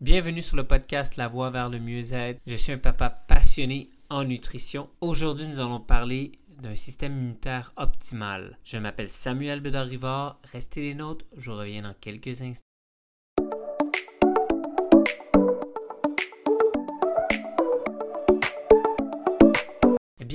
Bienvenue sur le podcast La Voie vers le mieux-être. Je suis un papa passionné en nutrition. Aujourd'hui, nous allons parler d'un système immunitaire optimal. Je m'appelle Samuel Bedard-Rivard. Restez les nôtres, je reviens dans quelques instants.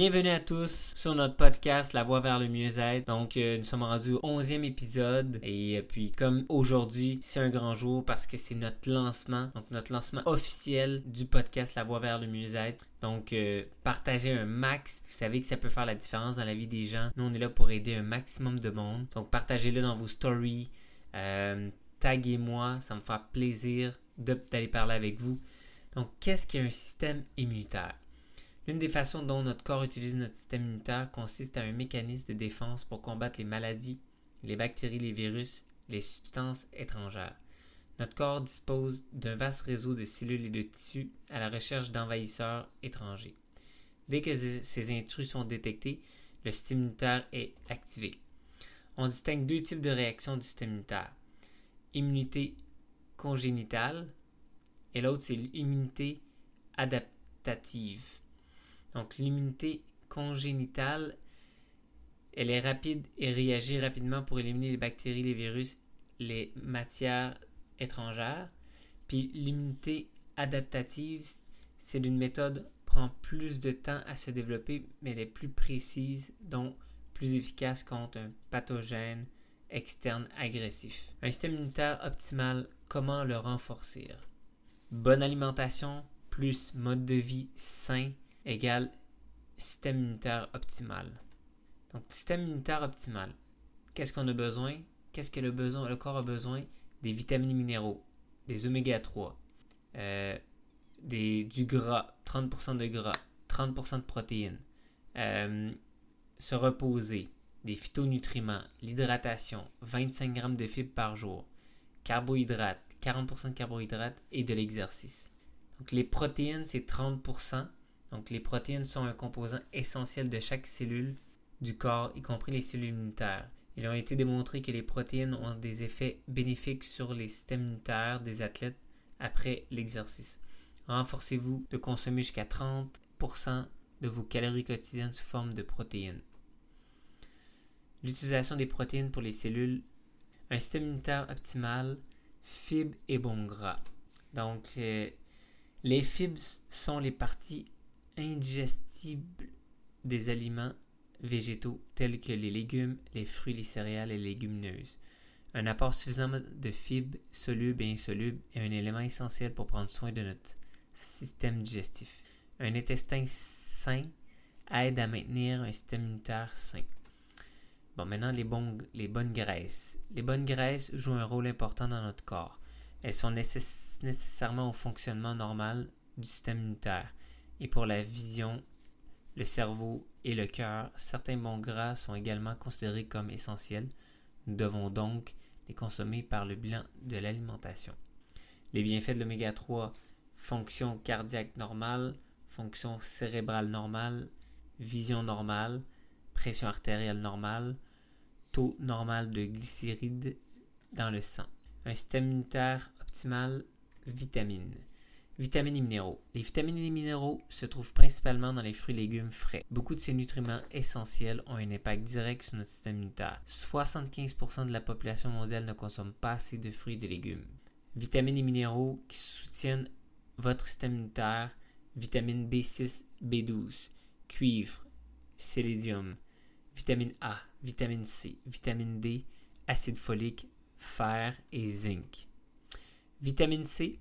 Bienvenue à tous sur notre podcast La Voie vers le mieux-être. Donc, euh, nous sommes rendus au 11e épisode. Et euh, puis, comme aujourd'hui, c'est un grand jour parce que c'est notre lancement, donc notre lancement officiel du podcast La Voie vers le mieux-être. Donc, euh, partagez un max. Vous savez que ça peut faire la différence dans la vie des gens. Nous, on est là pour aider un maximum de monde. Donc, partagez-le dans vos stories. taguez-moi. Ça me fera plaisir d'aller parler avec vous. Donc, qu'est-ce qu'un système immunitaire? L'une des façons dont notre corps utilise notre système immunitaire consiste à un mécanisme de défense pour combattre les maladies, les bactéries, les virus, les substances étrangères. Notre corps dispose d'un vaste réseau de cellules et de tissus à la recherche d'envahisseurs étrangers. Dès que ces intrus sont détectés, le système immunitaire est activé. On distingue deux types de réactions du système immunitaire. Immunité congénitale et l'autre c'est l'immunité adaptative. Donc l'immunité congénitale, elle est rapide et réagit rapidement pour éliminer les bactéries, les virus, les matières étrangères. Puis l'immunité adaptative, c'est une méthode prend plus de temps à se développer, mais elle est plus précise, donc plus efficace contre un pathogène externe agressif. Un système immunitaire optimal, comment le renforcer? Bonne alimentation plus mode de vie sain égale système immunitaire optimal. Donc, système immunitaire optimal. Qu'est-ce qu'on a besoin? Qu'est-ce que le, besoin, le corps a besoin? Des vitamines minéraux, des oméga 3, euh, du gras, 30% de gras, 30% de protéines, euh, se reposer, des phytonutriments, l'hydratation, 25 grammes de fibres par jour, carbohydrates, 40% de carbohydrates et de l'exercice. Donc les protéines, c'est 30%. Donc les protéines sont un composant essentiel de chaque cellule du corps, y compris les cellules immunitaires. Il a été démontré que les protéines ont des effets bénéfiques sur les systèmes immunitaires des athlètes après l'exercice. Renforcez-vous de consommer jusqu'à 30% de vos calories quotidiennes sous forme de protéines. L'utilisation des protéines pour les cellules. Un système immunitaire optimal, fibres et bons gras. Donc, euh, les fibres sont les parties indigestibles des aliments végétaux tels que les légumes, les fruits, les céréales et les légumineuses. Un apport suffisant de fibres solubles et insolubles est un élément essentiel pour prendre soin de notre système digestif. Un intestin sain aide à maintenir un système immunitaire sain. Bon, maintenant, les, les bonnes graisses. Les bonnes graisses jouent un rôle important dans notre corps. Elles sont nécessairement au fonctionnement normal du système immunitaire. Et pour la vision, le cerveau et le cœur, certains bons gras sont également considérés comme essentiels. Nous devons donc les consommer par le bilan de l'alimentation. Les bienfaits de l'oméga 3, fonction cardiaque normale, fonction cérébrale normale, vision normale, pression artérielle normale, taux normal de glycérides dans le sang. Un système immunitaire optimal, vitamines. Vitamines et minéraux. Les vitamines et minéraux se trouvent principalement dans les fruits et légumes frais. Beaucoup de ces nutriments essentiels ont un impact direct sur notre système immunitaire. 75% de la population mondiale ne consomme pas assez de fruits et de légumes. Vitamines et minéraux qui soutiennent votre système immunitaire. Vitamine B6, B12, cuivre, sélénium, vitamine A, vitamine C, vitamine D, acide folique, fer et zinc. Vitamine C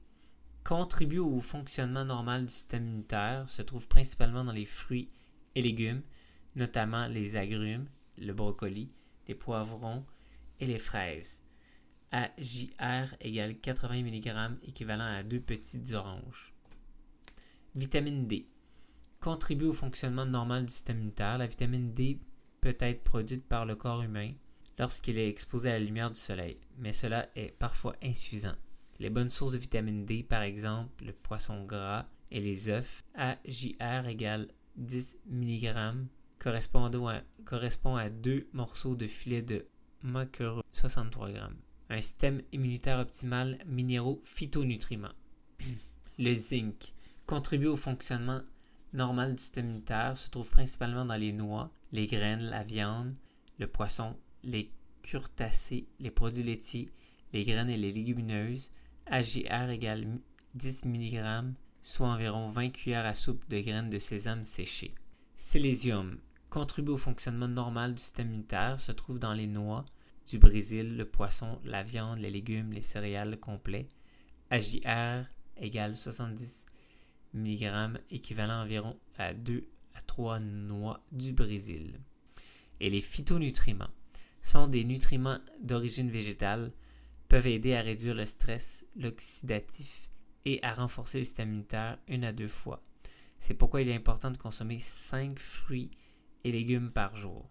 contribue au fonctionnement normal du système immunitaire, se trouve principalement dans les fruits et légumes, notamment les agrumes, le brocoli, les poivrons et les fraises. AJR égale 80 mg équivalent à deux petites oranges. Vitamine D contribue au fonctionnement normal du système immunitaire. La vitamine D peut être produite par le corps humain lorsqu'il est exposé à la lumière du soleil, mais cela est parfois insuffisant. Les bonnes sources de vitamine D, par exemple le poisson gras et les œufs, AJR égale 10 mg correspond à, correspond à deux morceaux de filet de maquereau 63 g. Un système immunitaire optimal, minéraux, phytonutriments. Le zinc contribue au fonctionnement normal du système immunitaire, se trouve principalement dans les noix, les graines, la viande, le poisson, les curtacés, les produits laitiers, les graines et les légumineuses. AGR égale 10 mg, soit environ 20 cuillères à soupe de graines de sésame séchées. Sélésium contribue au fonctionnement normal du système immunitaire, se trouve dans les noix du Brésil, le poisson, la viande, les légumes, les céréales complets. AJR égale 70 mg, équivalent environ à 2 à 3 noix du Brésil. Et les phytonutriments sont des nutriments d'origine végétale, peuvent aider à réduire le stress, l'oxydatif et à renforcer le système immunitaire une à deux fois. C'est pourquoi il est important de consommer 5 fruits et légumes par jour.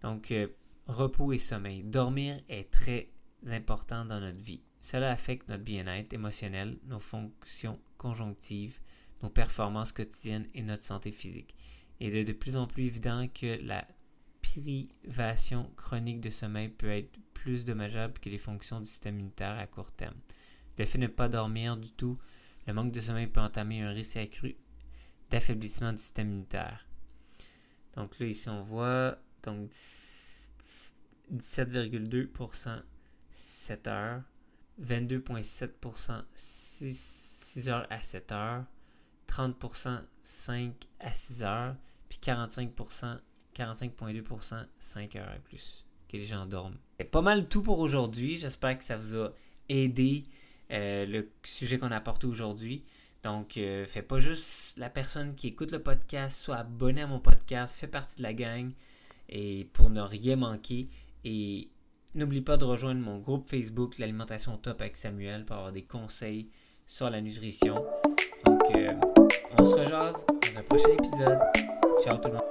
Donc, euh, repos et sommeil. Dormir est très important dans notre vie. Cela affecte notre bien-être émotionnel, nos fonctions conjonctives, nos performances quotidiennes et notre santé physique. Il est de plus en plus évident que la privation chronique de sommeil peut être plus dommageable que les fonctions du système immunitaire à court terme. Le fait de ne pas dormir du tout, le manque de sommeil peut entamer un risque accru d'affaiblissement du système immunitaire. Donc là, ici, on voit donc 17,2% 7 heures, 22,7% 6, heures à 7 heures, 30% 5 à 6 heures, puis 45%, 45,2% 5 heures et plus que les gens dorment. C'est pas mal tout pour aujourd'hui. J'espère que ça vous a aidé euh, le sujet qu'on a apporté aujourd'hui. Donc, euh, fais pas juste la personne qui écoute le podcast, soit abonné à mon podcast, fais partie de la gang et pour ne rien manquer. Et n'oublie pas de rejoindre mon groupe Facebook, l'alimentation top avec Samuel, pour avoir des conseils sur la nutrition. Donc, euh, on se rejase dans un prochain épisode. Ciao tout le monde.